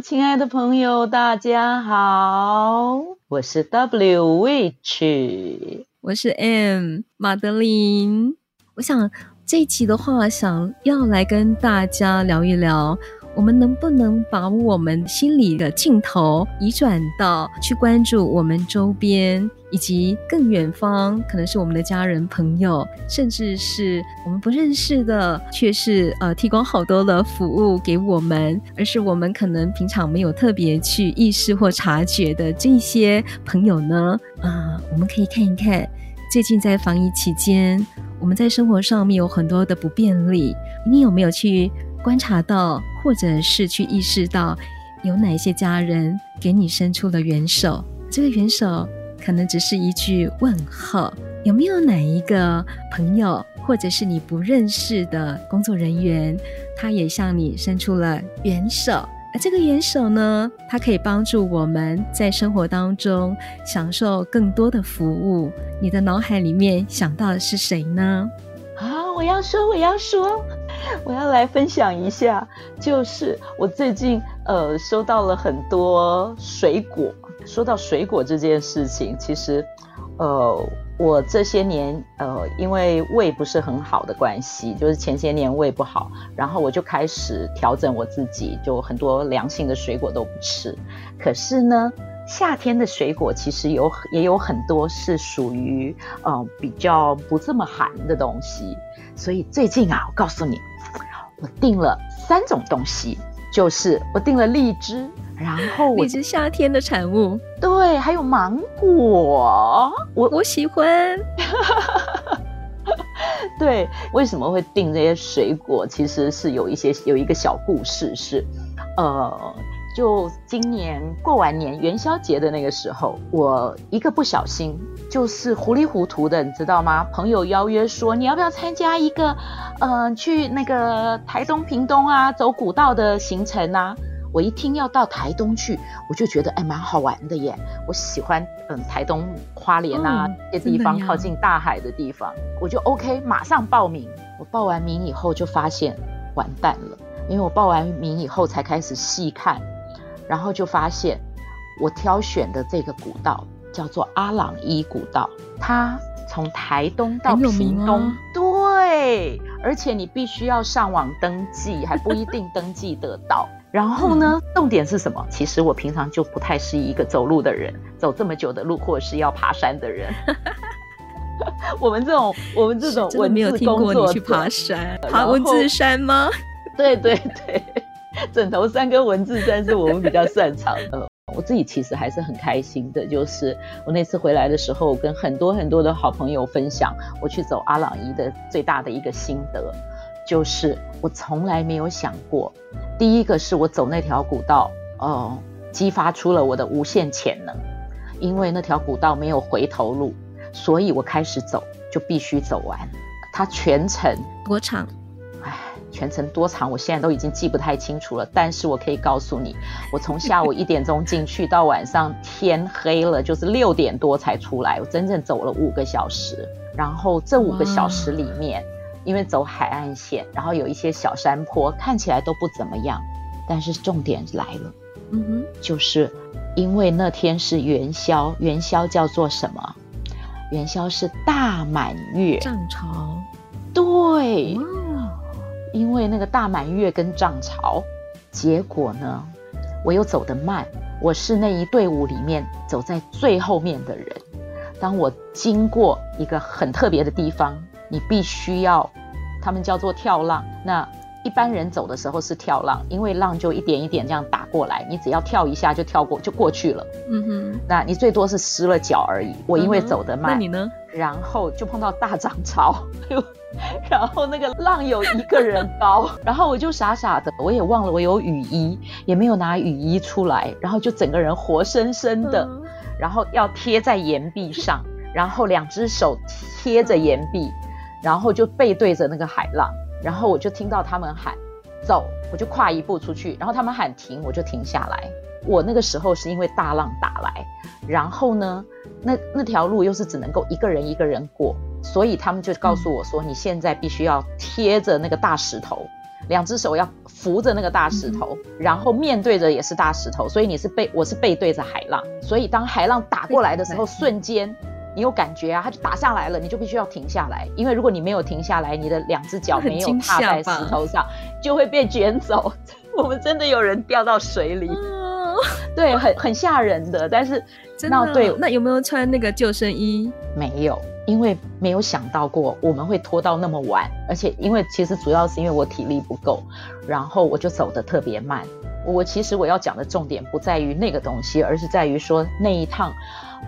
亲爱的朋友，大家好，我是 W Witch，我是 M 马德琳。我想这一期的话，想要来跟大家聊一聊。我们能不能把我们心里的镜头移转到去关注我们周边以及更远方，可能是我们的家人、朋友，甚至是我们不认识的，却是呃提供好多的服务给我们，而是我们可能平常没有特别去意识或察觉的这些朋友呢？啊、我们可以看一看，最近在防疫期间，我们在生活上面有很多的不便利，你有没有去观察到，或者是去意识到，有哪些家人给你伸出了援手？这个援手可能只是一句问候。有没有哪一个朋友，或者是你不认识的工作人员，他也向你伸出了援手？而这个援手呢，它可以帮助我们在生活当中享受更多的服务。你的脑海里面想到的是谁呢？啊，我要说，我要说。我要来分享一下，就是我最近呃收到了很多水果。说到水果这件事情，其实呃我这些年呃因为胃不是很好的关系，就是前些年胃不好，然后我就开始调整我自己，就很多凉性的水果都不吃。可是呢，夏天的水果其实有也有很多是属于呃比较不这么寒的东西，所以最近啊，我告诉你。我订了三种东西，就是我订了荔枝，然后荔枝夏天的产物，对，还有芒果，我我喜欢。对，为什么会订这些水果？其实是有一些有一个小故事是，是呃。就今年过完年元宵节的那个时候，我一个不小心就是糊里糊涂的，你知道吗？朋友邀约说，你要不要参加一个，嗯、呃，去那个台东、屏东啊，走古道的行程啊。我一听要到台东去，我就觉得哎，蛮好玩的耶。我喜欢嗯台东花莲啊这些地方靠近大海的地方，我就 OK，马上报名。我报完名以后就发现完蛋了，因为我报完名以后才开始细看。然后就发现，我挑选的这个古道叫做阿朗伊古道，它从台东到屏东，啊、对，而且你必须要上网登记，还不一定登记得到。然后呢，嗯、重点是什么？其实我平常就不太是一个走路的人，走这么久的路或者是要爬山的人。我们这种，我们这种文字工作者，去爬山，爬文字山吗？对 对对。枕头山跟文字山是我们比较擅长的。我自己其实还是很开心的，就是我那次回来的时候，跟很多很多的好朋友分享我去走阿朗伊的最大的一个心得，就是我从来没有想过，第一个是我走那条古道，哦，激发出了我的无限潜能，因为那条古道没有回头路，所以我开始走就必须走完，它全程多长？全程多长，我现在都已经记不太清楚了。但是我可以告诉你，我从下午一点钟进去，到晚上天黑了，就是六点多才出来。我真正走了五个小时。然后这五个小时里面，因为走海岸线，然后有一些小山坡，看起来都不怎么样。但是重点来了，嗯哼，就是因为那天是元宵，元宵叫做什么？元宵是大满月，涨潮。对。因为那个大满月跟涨潮，结果呢，我又走得慢，我是那一队伍里面走在最后面的人。当我经过一个很特别的地方，你必须要，他们叫做跳浪。那一般人走的时候是跳浪，因为浪就一点一点这样打过来，你只要跳一下就跳过就过去了。嗯哼，那你最多是湿了脚而已。我因为走得慢，那你呢？然后就碰到大涨潮。然后那个浪有一个人高，然后我就傻傻的，我也忘了我有雨衣，也没有拿雨衣出来，然后就整个人活生生的然后要贴在岩壁上，然后两只手贴着岩壁，然后就背对着那个海浪，然后我就听到他们喊走，我就跨一步出去，然后他们喊停，我就停下来。我那个时候是因为大浪打来，然后呢，那那条路又是只能够一个人一个人过，所以他们就告诉我说，你现在必须要贴着那个大石头，两只手要扶着那个大石头，然后面对着也是大石头，所以你是背，我是背对着海浪，所以当海浪打过来的时候，瞬间你有感觉啊，它就打下来了，你就必须要停下来，因为如果你没有停下来，你的两只脚没有踏在石头上，就会被卷走。我们真的有人掉到水里。对，很很吓人的，但是真的那对，那有没有穿那个救生衣？没有，因为没有想到过我们会拖到那么晚，而且因为其实主要是因为我体力不够，然后我就走得特别慢。我其实我要讲的重点不在于那个东西，而是在于说那一趟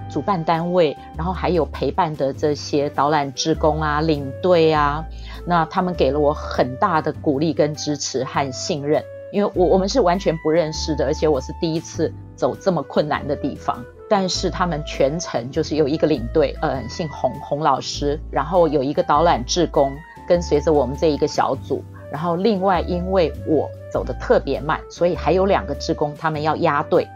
主办单位，然后还有陪伴的这些导览职工啊、领队啊，那他们给了我很大的鼓励跟支持和信任。因为我我们是完全不认识的，而且我是第一次走这么困难的地方。但是他们全程就是有一个领队，呃，姓洪洪老师，然后有一个导览志工跟随着我们这一个小组。然后另外因为我走得特别慢，所以还有两个志工他们要压队，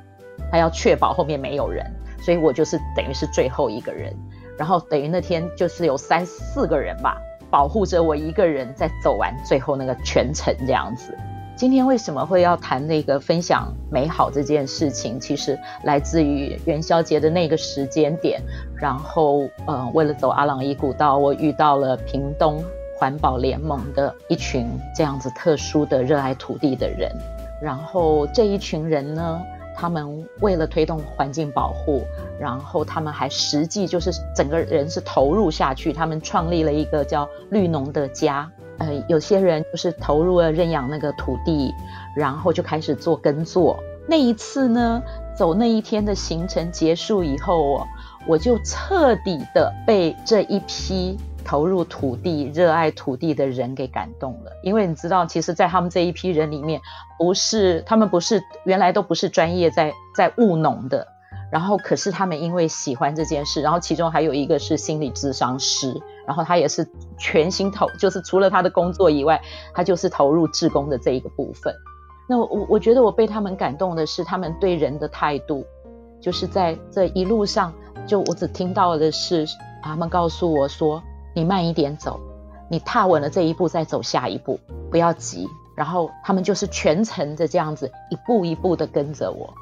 他要确保后面没有人，所以我就是等于是最后一个人。然后等于那天就是有三四个人吧，保护着我一个人在走完最后那个全程这样子。今天为什么会要谈那个分享美好这件事情？其实来自于元宵节的那个时间点，然后，呃，为了走阿朗伊古道，我遇到了屏东环保联盟的一群这样子特殊的热爱土地的人。然后这一群人呢，他们为了推动环境保护，然后他们还实际就是整个人是投入下去，他们创立了一个叫绿农的家。呃，有些人就是投入了认养那个土地，然后就开始做耕作。那一次呢，走那一天的行程结束以后，我我就彻底的被这一批投入土地、热爱土地的人给感动了。因为你知道，其实，在他们这一批人里面，不是他们不是原来都不是专业在在务农的。然后，可是他们因为喜欢这件事，然后其中还有一个是心理咨商师，然后他也是全心投，就是除了他的工作以外，他就是投入志工的这一个部分。那我我觉得我被他们感动的是他们对人的态度，就是在这一路上，就我只听到的是他们告诉我说：“你慢一点走，你踏稳了这一步再走下一步，不要急。”然后他们就是全程的这样子一步一步的跟着我。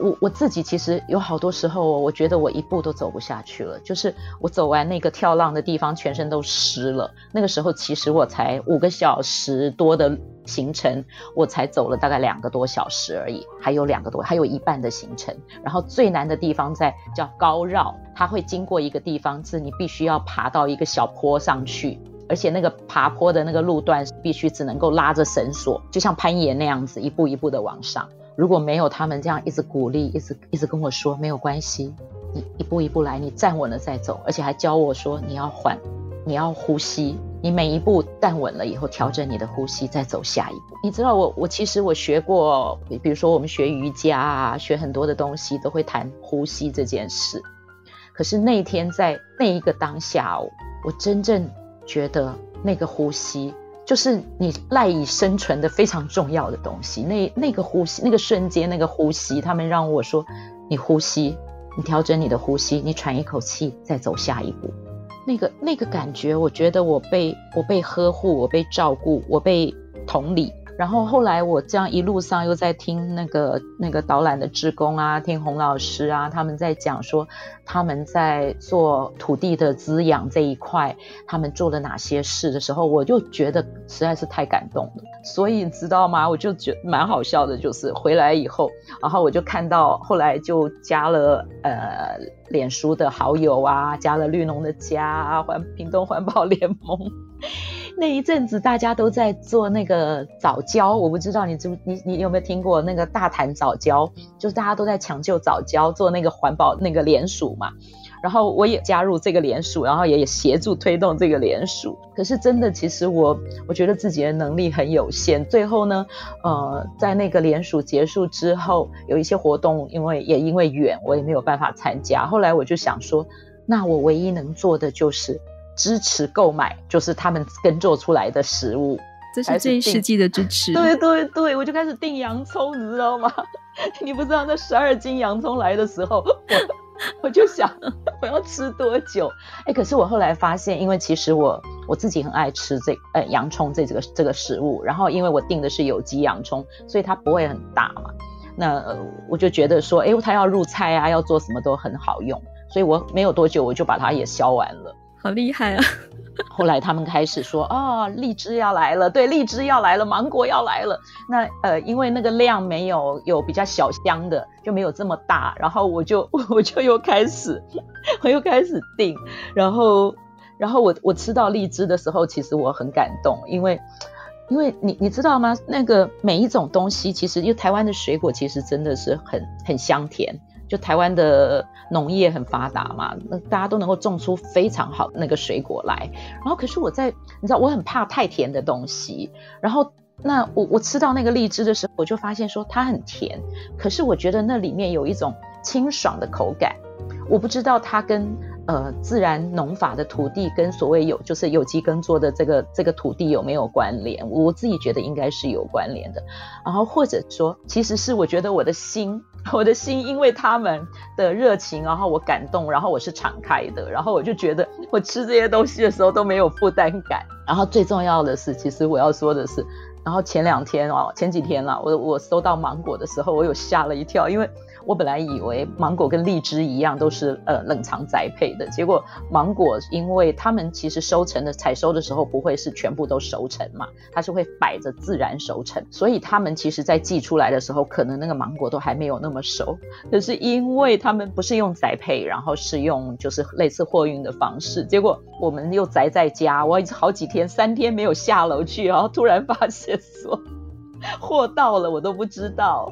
我我自己其实有好多时候，我觉得我一步都走不下去了。就是我走完那个跳浪的地方，全身都湿了。那个时候其实我才五个小时多的行程，我才走了大概两个多小时而已，还有两个多，还有一半的行程。然后最难的地方在叫高绕，它会经过一个地方，是你必须要爬到一个小坡上去，而且那个爬坡的那个路段必须只能够拉着绳索，就像攀岩那样子，一步一步的往上。如果没有他们这样一直鼓励，一直一直跟我说没有关系，你一步一步来，你站稳了再走，而且还教我说你要缓，你要呼吸，你每一步站稳了以后调整你的呼吸，再走下一步。你知道我我其实我学过，比如说我们学瑜伽啊，学很多的东西都会谈呼吸这件事。可是那天在那一个当下，我真正觉得那个呼吸。就是你赖以生存的非常重要的东西，那那个呼吸，那个瞬间，那个呼吸，他们让我说，你呼吸，你调整你的呼吸，你喘一口气，再走下一步。那个那个感觉，我觉得我被我被呵护，我被照顾，我被同理。然后后来我这样一路上又在听那个那个导览的志工啊，听洪老师啊，他们在讲说他们在做土地的滋养这一块，他们做了哪些事的时候，我就觉得实在是太感动了。所以你知道吗？我就觉得蛮好笑的，就是回来以后，然后我就看到后来就加了呃脸书的好友啊，加了绿农的家啊，环屏东环保联盟。那一阵子大家都在做那个早教，我不知道你知你你有没有听过那个大谈早教？就是大家都在抢救早教，做那个环保那个联署嘛。然后我也加入这个联署，然后也也协助推动这个联署。可是真的，其实我我觉得自己的能力很有限。最后呢，呃，在那个联署结束之后，有一些活动，因为也因为远，我也没有办法参加。后来我就想说，那我唯一能做的就是支持购买，就是他们耕作出来的食物。这是这一世纪的支持。对对对，我就开始订洋葱，你知道吗？你不知道那十二斤洋葱来的时候，我 我就想 我要吃多久？哎，可是我后来发现，因为其实我我自己很爱吃这呃洋葱这这个这个食物，然后因为我订的是有机洋葱，所以它不会很大嘛。那呃我就觉得说，哎，它要入菜啊，要做什么都很好用，所以我没有多久我就把它也削完了。好厉害啊！后来他们开始说哦，荔枝要来了，对，荔枝要来了，芒果要来了。那呃，因为那个量没有有比较小箱的，就没有这么大。然后我就 我就又开始，我又开始订。然后然后我我吃到荔枝的时候，其实我很感动，因为因为你你知道吗？那个每一种东西，其实因为台湾的水果其实真的是很很香甜。就台湾的农业很发达嘛，那大家都能够种出非常好那个水果来。然后，可是我在，你知道，我很怕太甜的东西。然后，那我我吃到那个荔枝的时候，我就发现说它很甜，可是我觉得那里面有一种清爽的口感。我不知道它跟呃自然农法的土地跟所谓有就是有机耕作的这个这个土地有没有关联？我自己觉得应该是有关联的。然后或者说，其实是我觉得我的心。我的心因为他们的热情，然后我感动，然后我是敞开的，然后我就觉得我吃这些东西的时候都没有负担感。然后最重要的是，其实我要说的是，然后前两天哦，前几天啦，我我收到芒果的时候，我有吓了一跳，因为。我本来以为芒果跟荔枝一样都是呃冷藏栽培的，结果芒果因为他们其实收成的采收的时候不会是全部都熟成嘛，它是会摆着自然熟成，所以他们其实在寄出来的时候，可能那个芒果都还没有那么熟。可是因为他们不是用栽培，然后是用就是类似货运的方式，结果我们又宅在家，我好几天三天没有下楼去，然后突然发现说货到了，我都不知道。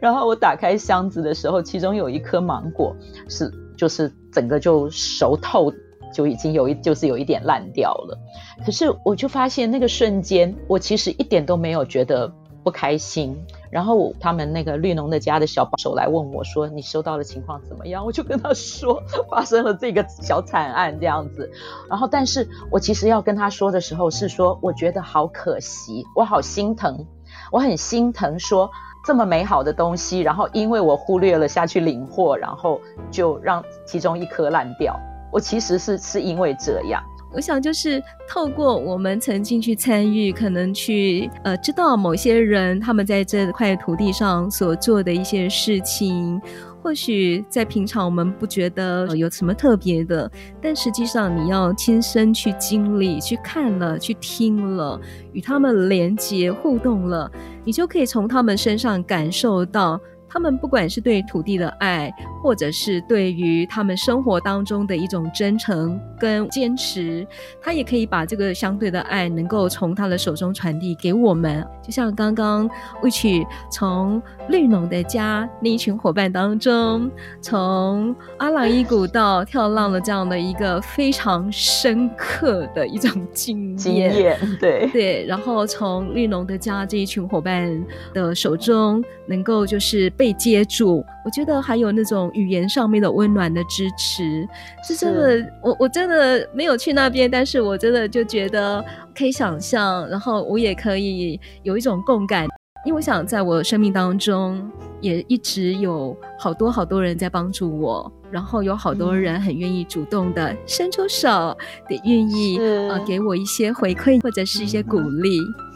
然后我打开箱子的时候，其中有一颗芒果是就是整个就熟透，就已经有一就是有一点烂掉了。可是我就发现那个瞬间，我其实一点都没有觉得不开心。然后他们那个绿农的家的小帮手来问我说：“你收到的情况怎么样？”我就跟他说发生了这个小惨案这样子。然后，但是我其实要跟他说的时候是说，我觉得好可惜，我好心疼，我很心疼说。这么美好的东西，然后因为我忽略了下去领货，然后就让其中一颗烂掉。我其实是是因为这样，我想就是透过我们曾经去参与，可能去呃知道某些人他们在这块土地上所做的一些事情。或许在平常我们不觉得有什么特别的，但实际上你要亲身去经历、去看了、去听了，与他们连接互动了，你就可以从他们身上感受到。他们不管是对土地的爱，或者是对于他们生活当中的一种真诚跟坚持，他也可以把这个相对的爱能够从他的手中传递给我们。就像刚刚 Witch 从绿农的家那一群伙伴当中，从阿朗伊古到跳浪的这样的一个非常深刻的一种经验，经验对对，然后从绿农的家这一群伙伴的手中，能够就是。被接住，我觉得还有那种语言上面的温暖的支持，是真的。我我真的没有去那边，但是我真的就觉得可以想象，然后我也可以有一种共感，因为我想在我生命当中也一直有好多好多人在帮助我，然后有好多人很愿意主动的伸出手，得愿意啊、呃、给我一些回馈或者是一些鼓励。嗯，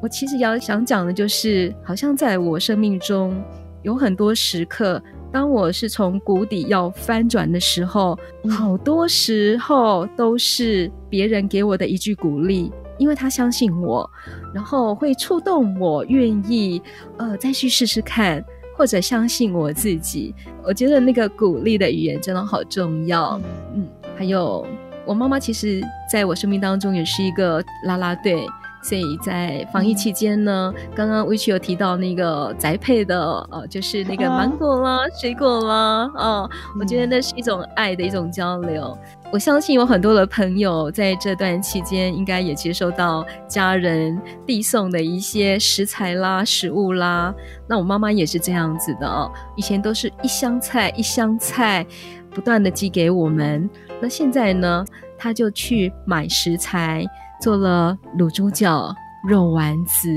我其实要想讲的就是，好像在我生命中有很多时刻，当我是从谷底要翻转的时候，好多时候都是别人给我的一句鼓励，因为他相信我，然后会触动我愿意呃再去试试看，或者相信我自己。我觉得那个鼓励的语言真的好重要。嗯，还有我妈妈，其实在我生命当中也是一个啦啦队。所以在防疫期间呢，嗯、刚刚 Witch 有提到那个宅配的，呃，就是那个芒果啦、啊、水果啦，啊，我觉得那是一种爱的一种交流。我相信有很多的朋友在这段期间，应该也接收到家人递送的一些食材啦、食物啦。那我妈妈也是这样子的哦，以前都是一箱菜一箱菜不断的寄给我们，那现在呢，她就去买食材。做了卤猪脚、肉丸子、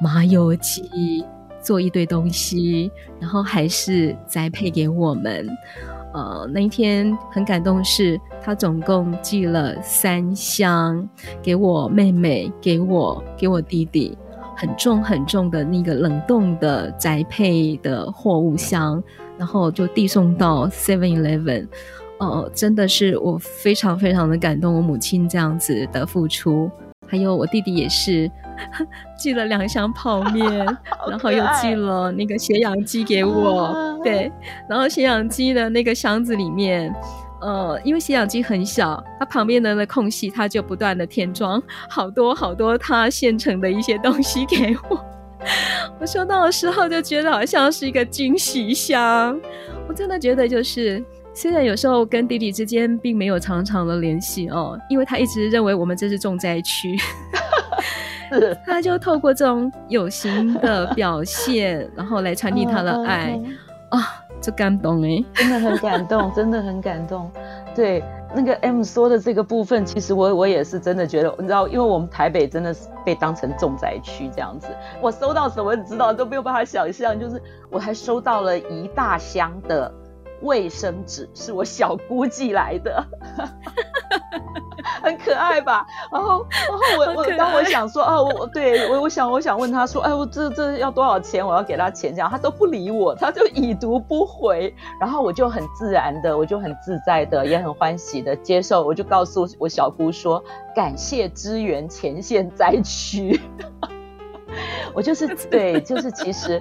麻油鸡，做一堆东西，然后还是宅配给我们。呃，那一天很感动是，他总共寄了三箱给我妹妹，给我给我弟弟，很重很重的那个冷冻的宅配的货物箱，然后就递送到 Seven Eleven。哦，真的是我非常非常的感动，我母亲这样子的付出，还有我弟弟也是寄了两箱泡面，然后又寄了那个血氧机给我，对，然后血氧机的那个箱子里面，呃，因为血氧机很小，它旁边的那空隙，它就不断的填装好多好多它现成的一些东西给我，我收到的时候就觉得好像是一个惊喜箱，我真的觉得就是。虽然有时候跟弟弟之间并没有常常的联系哦，因为他一直认为我们这是重灾区，是。他就透过这种有形的表现，然后来传递他的爱。啊，就感动哎，真的很感动，真的很感动。对，那个 M 说的这个部分，其实我我也是真的觉得，你知道，因为我们台北真的是被当成重灾区这样子，我收到什么你知道都没有办法想象，就是我还收到了一大箱的。卫生纸是我小姑寄来的，很可爱吧？然后，然后我我当我想说啊，我对我我想我想问他说，哎，我这这要多少钱？我要给他钱，这样他都不理我，他就已读不回。然后我就很自然的，我就很自在的，也很欢喜的接受。我就告诉我小姑说，感谢支援前线灾区。我就是对，就是其实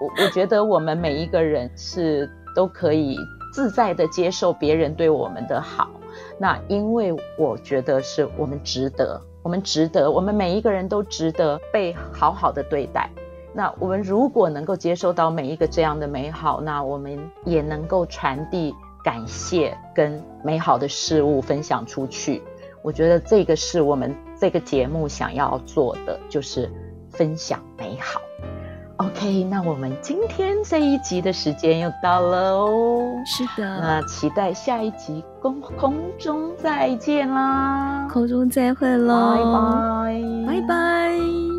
我我觉得我们每一个人是。都可以自在的接受别人对我们的好，那因为我觉得是我们值得，我们值得，我们每一个人都值得被好好的对待。那我们如果能够接受到每一个这样的美好，那我们也能够传递感谢跟美好的事物分享出去。我觉得这个是我们这个节目想要做的，就是分享美好。OK，那我们今天这一集的时间又到了哦。是的，那期待下一集空空中再见啦！空中再会喽！拜拜，拜拜。